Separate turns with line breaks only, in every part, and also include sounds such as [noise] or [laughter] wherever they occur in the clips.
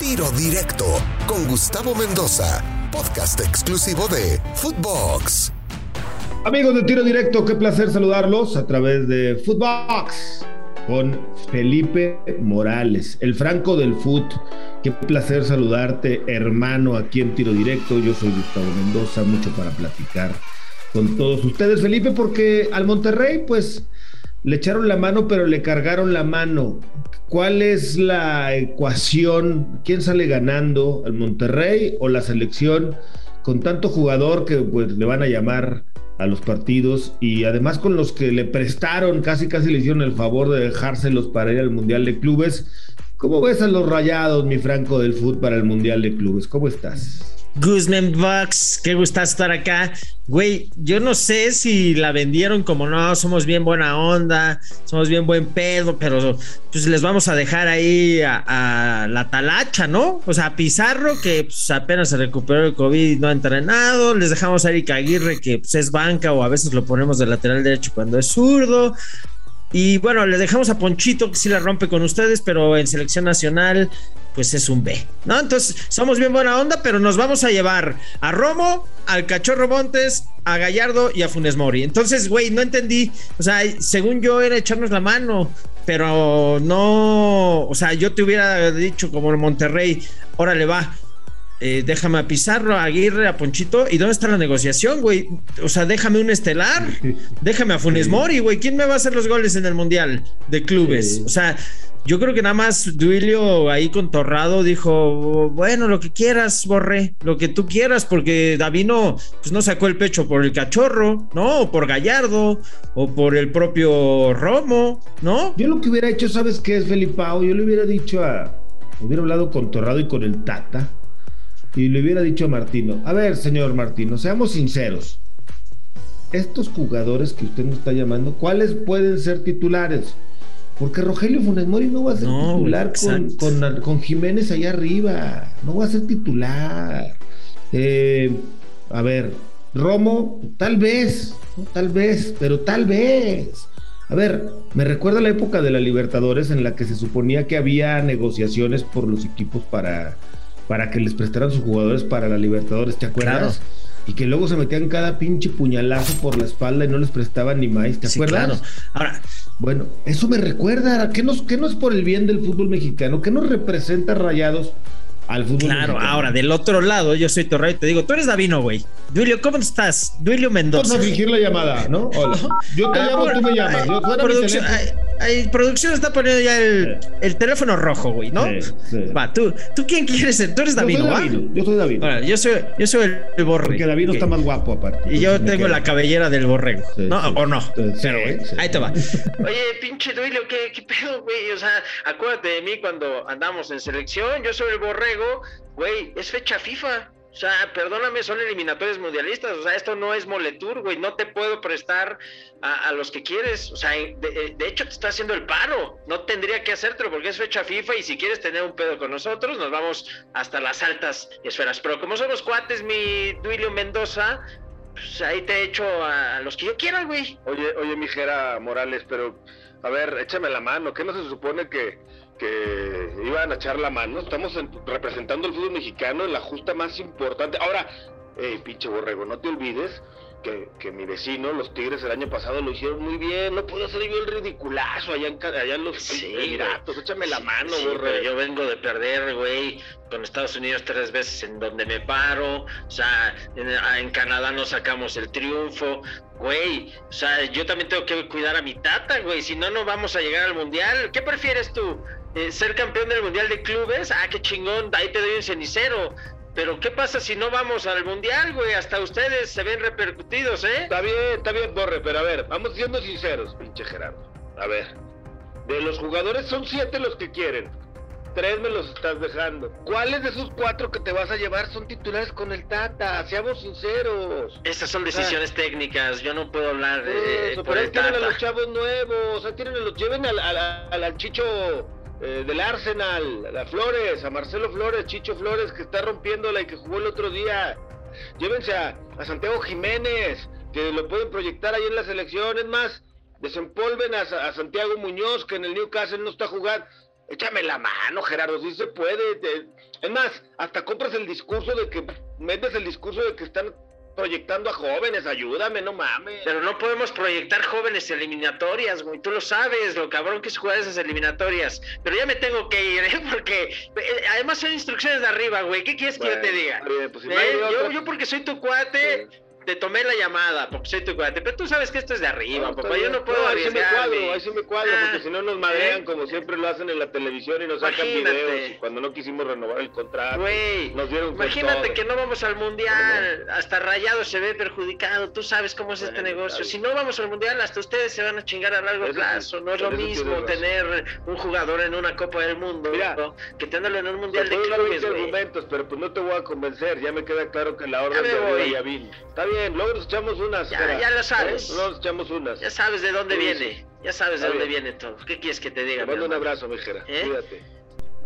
Tiro Directo con Gustavo Mendoza, podcast exclusivo de Footbox.
Amigos de Tiro Directo, qué placer saludarlos a través de Footbox con Felipe Morales, el franco del foot. Qué placer saludarte, hermano, aquí en Tiro Directo. Yo soy Gustavo Mendoza, mucho para platicar con todos ustedes, Felipe, porque al Monterrey, pues le echaron la mano, pero le cargaron la mano. ¿Cuál es la ecuación? ¿Quién sale ganando? ¿El Monterrey o la selección? Con tanto jugador que pues le van a llamar a los partidos y además con los que le prestaron, casi casi le hicieron el favor de dejárselos para ir al Mundial de Clubes. ¿Cómo ves a los rayados, mi Franco del Fútbol, para el Mundial de Clubes? ¿Cómo estás?
Guzman Bucks, qué gusta estar acá. Güey, yo no sé si la vendieron como no, somos bien buena onda, somos bien buen pedo, pero pues les vamos a dejar ahí a, la talacha, ¿no? O sea, a Pizarro, que pues, apenas se recuperó el COVID y no ha entrenado, les dejamos a Eric Aguirre, que pues, es banca o a veces lo ponemos de lateral derecho cuando es zurdo. Y bueno, le dejamos a Ponchito, que sí la rompe con ustedes, pero en selección nacional pues es un B, ¿no? Entonces, somos bien buena onda, pero nos vamos a llevar a Romo, al Cachorro Montes, a Gallardo y a Funes Mori. Entonces, güey, no entendí. O sea, según yo era echarnos la mano, pero no. O sea, yo te hubiera dicho como el Monterrey, órale, va. Eh, déjame a Pizarro, a Aguirre, a Ponchito. ¿Y dónde está la negociación, güey? O sea, déjame un estelar. [laughs] Déjame a Funes Mori, güey. ¿Quién me va a hacer los goles en el Mundial de clubes? O sea, yo creo que nada más Duilio ahí con Torrado dijo, bueno, lo que quieras, Borre, lo que tú quieras, porque Davino pues no sacó el pecho por el cachorro, ¿no? O por Gallardo, o por el propio Romo, ¿no?
Yo lo que hubiera hecho, ¿sabes qué es, Felipao? Yo le hubiera dicho a... Hubiera hablado con Torrado y con el Tata, y le hubiera dicho a Martino, a ver, señor Martino, seamos sinceros. Estos jugadores que usted nos está llamando, ¿cuáles pueden ser titulares? Porque Rogelio Funes Mori no va a ser titular con, Jiménez allá arriba. No va a ser titular. Eh, a ver, Romo, tal vez, tal vez, pero tal vez. A ver, me recuerda la época de la Libertadores en la que se suponía que había negociaciones por los equipos para, para que les prestaran sus jugadores para la Libertadores, ¿te acuerdas? y que luego se metían cada pinche puñalazo por la espalda y no les prestaban ni más, ¿te acuerdas? Claro.
Ahora,
bueno, eso me recuerda, ¿qué, nos, ¿qué no es por el bien del fútbol mexicano? ¿Qué nos representa Rayados al fútbol
Claro, ahora del otro lado, yo soy Torrey y te digo, tú eres Davino, güey. Duilio, ¿cómo estás? Duilio Mendoza.
Vamos a fingir la llamada, ¿no? Hola. Yo te ah, llamo, tú me llamas. Yo,
producción, producción está poniendo ya el, teléfono rojo, güey, ¿no? Va, ¿tú, ¿tú quién quieres ser? Tú eres Davino, ¿va?
Yo soy Davino.
yo soy, yo soy el, borrego.
Porque Davino está más guapo, aparte.
Y yo tengo la cabellera del borrego, ¿no? ¿O no? Pero, ahí te va. Oye, pinche Duilio, ¿qué, ¿qué pedo, güey? O sea, acuérdate de mí cuando andamos en selección. Yo soy el borrego güey, es fecha FIFA. O sea, perdóname, son eliminatorias mundialistas. O sea, esto no es Moletour, güey. No te puedo prestar a, los que quieres. O sea, de, hecho te está haciendo el paro. No tendría que hacértelo porque es fecha FIFA y si quieres tener un pedo con nosotros, nos vamos hasta las altas esferas. Pero como somos cuates, mi Duilio Mendoza, pues ahí te echo a, los que yo quiera, güey.
Oye, oye, mijera Morales, pero a ver, échame la mano. ¿Qué no se supone que que iban a echar la mano. Estamos representando el fútbol mexicano en la justa más importante. Ahora, eh, pinche borrego, no te olvides que, que, mi vecino, los Tigres, el año pasado lo hicieron muy bien. No puedo hacer yo el ridiculazo allá en, allá en los sí, Emiratos. Échame la mano,
borrego. yo vengo de perder, güey, con Estados Unidos tres veces en donde me paro. O sea, en, en Canadá no sacamos el triunfo. Güey, o sea, yo también tengo que cuidar a mi tata, güey. Si no, no vamos a llegar al mundial. ¿Qué prefieres tú? Eh, ser campeón del Mundial de Clubes, ah, qué chingón, ahí te doy un cenicero. Pero ¿qué pasa si no vamos al Mundial, güey? Hasta ustedes se ven repercutidos, ¿eh?
Está bien, está bien, Borre, pero a ver, vamos siendo sinceros, pinche Gerardo. A ver, de los jugadores son siete los que quieren. Tres me los estás dejando. ¿Cuáles de esos cuatro que te vas a llevar son titulares con el Tata? Seamos sinceros.
Estas son decisiones técnicas. Yo no puedo hablar de.
Eso, por ahí tienen a los chavos nuevos. O sea, tienen a los. Lleven al, al, al Chicho eh, del Arsenal, a Flores, a Marcelo Flores, Chicho Flores, que está rompiéndola y que jugó el otro día. Llévense a, Santiago Jiménez, que lo pueden proyectar ahí en la selección. Es más, desempolven a, Santiago Muñoz, que en el Newcastle no está jugando. Échame la mano, Gerardo, si se puede. Es más, hasta compras el discurso de que, metes el discurso de que están proyectando a jóvenes, ayúdame, no mames.
Pero no podemos proyectar jóvenes eliminatorias, güey. Tú lo sabes, lo cabrón que es jugar esas eliminatorias. Pero ya me tengo que ir, [laughs] ¿eh? Porque eh, además son instrucciones de arriba, güey. ¿Qué quieres que yo te diga? Pues, ¿Eh? yo, yo, porque soy tu cuate te tomé la llamada porque soy tu cuate, pero tú sabes que esto es de arriba, papá. Yo no puedo no,
ahí sí me cuadro, ahí sí me cuadro, porque si no nos madrean ¿eh? como siempre lo hacen en la televisión y nos sacan videos. Y cuando no quisimos renovar el contrato,
nos dieron Imagínate que no vamos al mundial, hasta Rayado se ve perjudicado. Tú sabes cómo es este negocio. Si no vamos al mundial, hasta ustedes se van a chingar a largo plazo. No es lo mismo tener un jugador en una Copa del Mundo que tenerlo en un mundial de clubes.
argumentos, pero pues no te voy a convencer. Ya me queda claro que la orden de vino. Está bien luego nos echamos unas.
Ya, ya lo sabes.
Luego nos echamos unas.
Ya sabes de dónde viene. Ya sabes de dónde viene todo. ¿Qué quieres que te diga?
Te mando un abrazo, mi Jera. ¿Eh? Cuídate.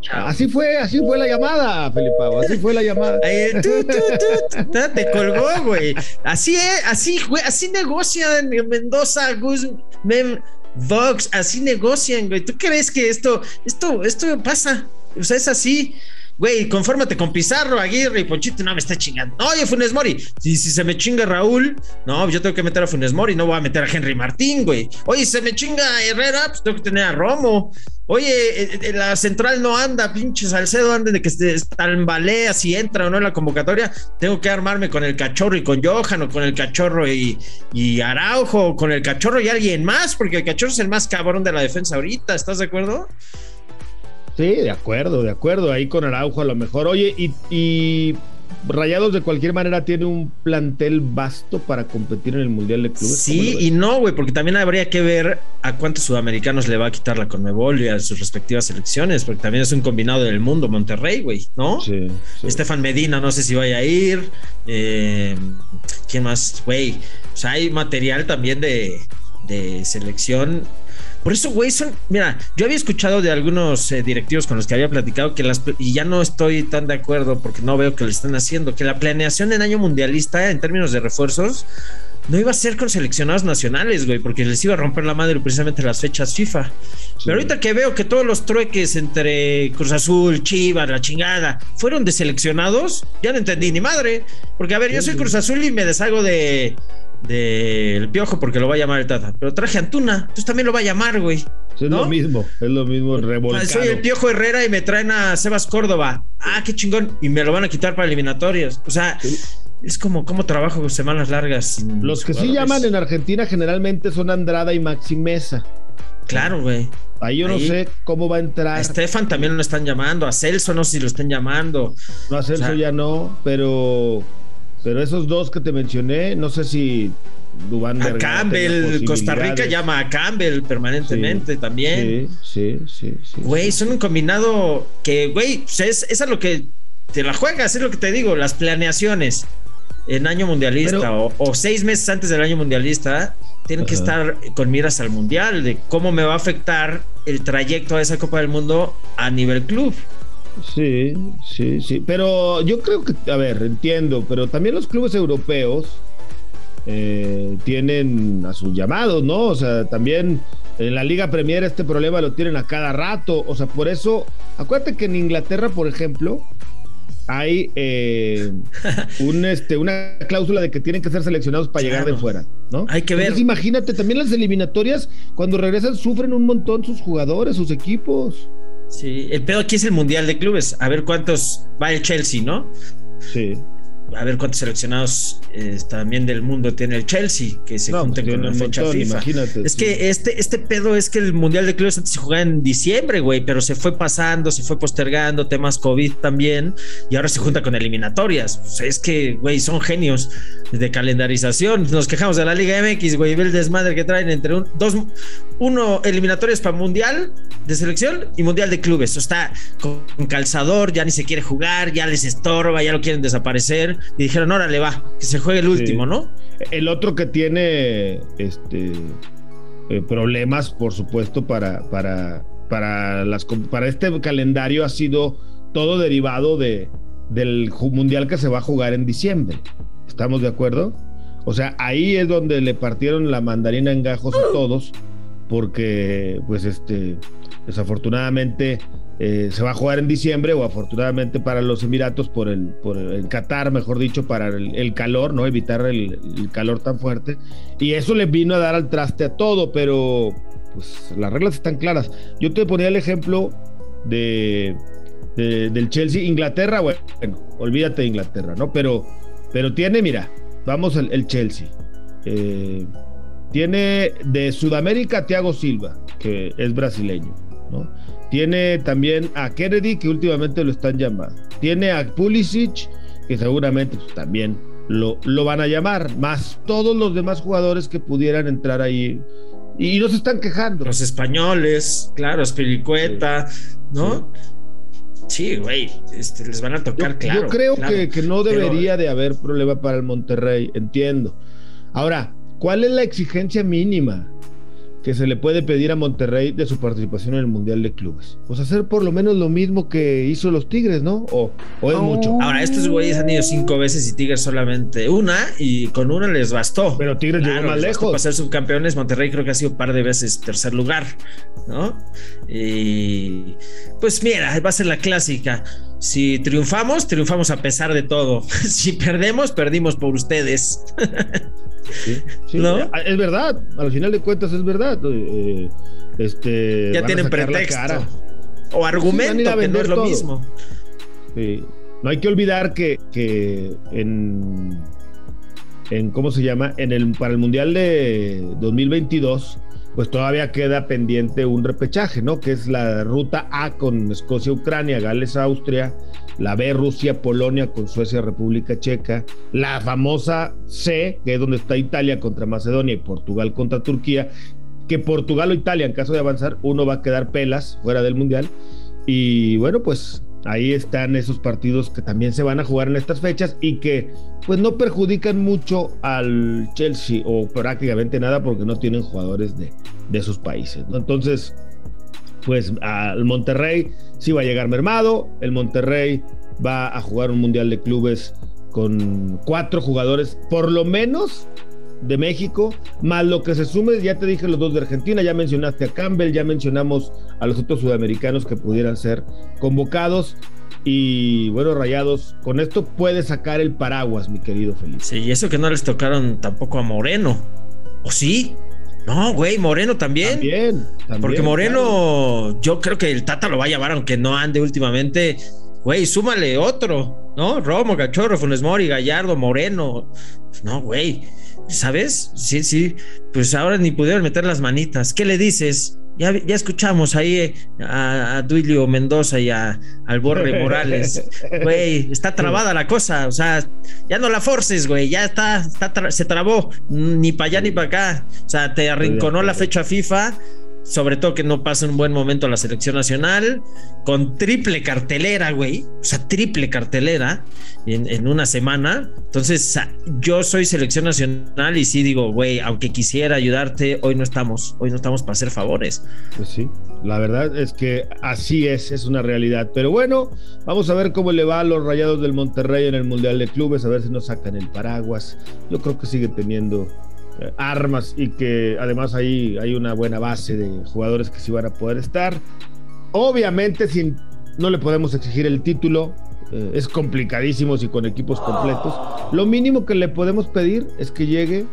Chao. Así fue, así fue la llamada, Felipao, así fue la llamada. [laughs]
tú, tú, tú, te colgó, güey. Así es, así, güey, así negocian en Mendoza, Gus, Mem, Vox, así negocian, güey. ¿Tú crees que esto, esto, esto pasa? O sea, es así güey, confórmate con Pizarro, Aguirre y Ponchito, no me está chingando. Oye, Funes Mori, si, se me chinga Raúl, no, yo tengo que meter a Funes Mori, no voy a meter a Henry Martín, güey. Oye, si se me chinga Herrera, pues tengo que tener a Romo. Oye, eh, eh, la central no anda, pinche Salcedo, anda de que tambalea si entra o no en la convocatoria. Tengo que armarme con el cachorro y con Johan, o con el cachorro y, y Araujo, o con el cachorro y alguien más, porque el cachorro es el más cabrón de la defensa ahorita, ¿estás de acuerdo?
Sí, de acuerdo, de acuerdo. Ahí con Araujo a lo mejor. Oye, y, Rayados de cualquier manera tiene un plantel vasto para competir en el Mundial de Clubes.
Sí y no, güey, porque también habría que ver a cuántos sudamericanos le va a quitar la Conmebol y a sus respectivas selecciones, porque también es un combinado del mundo Monterrey, güey, ¿no? Sí, Estefan Medina, no sé si vaya a ir. Eh, ¿Quién más? Güey, o sea, hay material también de, de selección por eso, güey, son. Mira, yo había escuchado de algunos eh, directivos con los que había platicado que las. Y ya no estoy tan de acuerdo porque no veo que lo están haciendo. Que la planeación en año mundialista, en términos de refuerzos, no iba a ser con seleccionados nacionales, güey, porque les iba a romper la madre precisamente las fechas FIFA. Pero ahorita que veo que todos los trueques entre Cruz Azul, Chivas, la chingada, fueron de seleccionados, ya no entendí ni madre. Porque, a ver, yo soy Cruz Azul y me deshago de del piojo porque lo va a llamar el Tata. Pero traje Antuna, entonces también lo va a llamar, güey.
Es lo mismo, es lo mismo revolcado.
Soy el piojo Herrera y me traen a Sebas Córdoba. Ah, qué chingón. Y me lo van a quitar para eliminatorias. O sea, es como, como trabajo semanas largas.
Los que sí llaman en Argentina generalmente son Andrada y Maxi Mesa.
Claro, güey.
Ahí yo no sé cómo va a entrar. A
Estefan también lo están llamando, a Celso no sé si lo están llamando.
No, a Celso ya no, pero pero esos dos que te mencioné, no sé si
Dubán A Campbell, Costa Rica llama a Campbell permanentemente también.
Sí, sí, sí.
Güey, son un combinado que, güey, pues es, es lo que te la juegas, es lo que te digo, las planeaciones en año mundialista o, seis meses antes del año mundialista tienen que estar con miras al mundial de cómo me va a afectar el trayecto a esa Copa del Mundo a nivel club.
Sí, sí, sí. Pero yo creo que, a ver, entiendo, pero también los clubes europeos eh, tienen a sus llamados, ¿no? O sea, también en la Liga Premier este problema lo tienen a cada rato. O sea, por eso, acuérdate que en Inglaterra, por ejemplo, hay eh, un, este, una cláusula de que tienen que ser seleccionados para llegar de fuera, ¿no?
Hay que ver.
imagínate, también las eliminatorias, cuando regresan, sufren un montón sus jugadores, sus equipos.
Sí, el pedo aquí es el Mundial de Clubes. A ver cuántos va el Chelsea, ¿no?
Sí
a ver cuántos seleccionados eh, también del mundo tiene el Chelsea que se junten pues, con la fecha FIFA. Es que este, este pedo es que el Mundial de Clubes antes se jugaba en diciembre, güey, pero se fue pasando, se fue postergando, temas COVID también, y ahora se junta con eliminatorias. es que, güey, son genios de calendarización. Nos quejamos de la Liga MX, güey, ve el desmadre que traen entre un, dos, uno eliminatorias para Mundial de selección y Mundial de Clubes. O está con calzador, ya ni se quiere jugar, ya les estorba, ya lo quieren desaparecer y dijeron, órale, va, que se juegue el último, ¿no?
El otro que tiene este eh, problemas, por supuesto, para, para, para, las, para este calendario ha sido todo derivado de, del mundial que se va a jugar en diciembre. ¿Estamos de acuerdo? O sea, ahí es donde le partieron la mandarina en gajos a todos, porque, pues, este, Desafortunadamente eh, se va a jugar en diciembre o afortunadamente para los Emiratos por el, por el Qatar, mejor dicho, para el, calor, ¿no? Evitar el, calor tan fuerte. Y eso le vino a dar al traste a todo, pero pues las reglas están claras. Yo te ponía el ejemplo de, del Chelsea, Inglaterra, bueno, olvídate de Inglaterra, ¿no? Pero, pero tiene, mira, vamos al el Chelsea. Eh, tiene de Sudamérica Thiago Silva, que es brasileño, ¿no? Tiene también a Kennedy, que últimamente lo están llamando. Tiene a Pulisic, que seguramente pues, también lo, lo, van a llamar, más todos los demás jugadores que pudieran entrar ahí. Y no se están quejando.
Los españoles, claro, Espiricueta, ¿no? Sí, güey, este, les van a tocar, claro.
Yo creo Que, que, no debería de haber problema para el Monterrey, entiendo. Ahora, ¿cuál es la exigencia mínima? Que se le puede pedir a Monterrey de su participación en el Mundial de Clubes? Pues hacer por lo menos lo mismo que hizo los Tigres, ¿no? O, o es mucho.
Ahora, estos güeyes han ido cinco veces y Tigres solamente una, y con una les bastó.
Pero Tigres llegó más lejos.
Para ser subcampeones, Monterrey creo que ha sido un par de veces tercer lugar, ¿no? Y pues mira, va a ser la clásica. Si triunfamos, triunfamos a pesar de todo. [laughs] si perdemos, perdimos por ustedes.
¿No? Es verdad, al final de cuentas es verdad. Eh, este,
ya tienen pretexto. O argumento, que no es lo mismo.
No hay que olvidar que, que en, en, ¿cómo se llama? En el, para el Mundial de 2022, pues todavía queda pendiente un repechaje, ¿no? Que es la ruta A con Escocia, Ucrania, Gales, Austria, la B, Rusia, Polonia con Suecia, República Checa, la famosa C, que es donde está Italia contra Macedonia y Portugal contra Turquía, que Portugal o Italia, en caso de avanzar, uno va a quedar pelas fuera del Mundial. Y bueno, pues ahí están esos partidos que también se van a jugar en estas fechas y que pues no perjudican mucho al Chelsea o prácticamente nada porque no tienen jugadores de, de sus países. Entonces, pues al Monterrey sí va a llegar mermado, el Monterrey va a jugar un Mundial de Clubes con cuatro jugadores, por lo menos de México, más lo que se sume, ya te dije los dos de Argentina, ya mencionaste a Campbell, ya mencionamos a los otros sudamericanos que pudieran ser convocados. Y bueno, Rayados, con esto puede sacar el paraguas, mi querido Felipe.
Sí, y eso que no les tocaron tampoco a Moreno. ¿O sí? No, güey, Moreno también.
También.
Porque Moreno, yo creo que el Tata lo va a llevar, aunque no ande últimamente. Güey, súmale otro, ¿no? Romo, Cachorro, Funes Mori, Gallardo, Moreno. No, güey. ¿Sabes? Sí, sí. Pues ahora ni pudieron meter las manitas. ¿Qué le dices? Ya, ya escuchamos ahí eh, a, a Duilio Mendoza y a, al Borre [laughs] Morales. Güey, está trabada la cosa. O sea, ya no la forces, güey. Ya está, está se trabó. Ni para allá ni para acá. O sea, te arrinconó la fecha FIFA sobre todo que no pasa un buen momento la selección nacional, con triple cartelera, güey, o sea, triple cartelera en, una semana. Entonces, yo soy selección nacional y sí digo, güey, aunque quisiera ayudarte, hoy no estamos, hoy no estamos para hacer favores.
Pues sí, la verdad es que así es, es una realidad. Pero bueno, vamos a ver cómo le va a los rayados del Monterrey en el Mundial de Clubes, a ver si nos sacan el paraguas. Yo creo que sigue teniendo armas y que además ahí hay una buena base de jugadores que sí van a poder estar. Obviamente, sin, no le podemos exigir el título, eh, es complicadísimo si con equipos completos. Lo mínimo que le podemos pedir es que llegue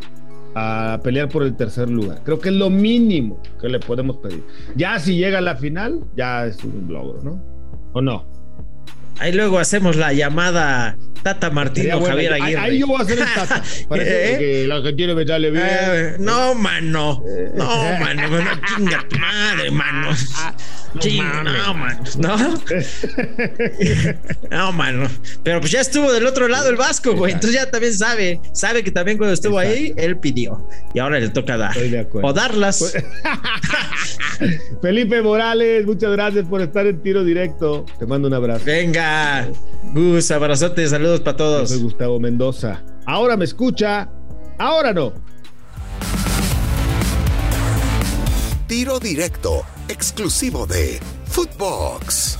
a pelear por el tercer lugar. Creo que es lo mínimo que le podemos pedir. Ya si llega a la final, ya es un logro, ¿no? ¿O no?
Ahí luego hacemos la llamada Tata Martino Javier Aguirre.
Ahí, yo voy a hacer el Tata. [laughs] Parece ¿Eh? que la Argentina me sale bien.
Eh, no, mano. No, mano. No, chinga tu madre, mano. No, no, mano. ¿No? [laughs] no, mano. Pero pues ya estuvo del otro lado el Vasco, güey. Entonces ya también sabe. Sabe que también cuando estuvo ahí, él pidió. Y ahora le toca dar. Estoy de acuerdo. O darlas. Pues, [laughs]
Felipe Morales, muchas gracias por estar en tiro directo. Te mando un abrazo.
Venga. Gus, abrazote, saludos para todos.
soy Gustavo Mendoza. Ahora me escucha, ahora no.
Tiro directo, exclusivo de Footbox.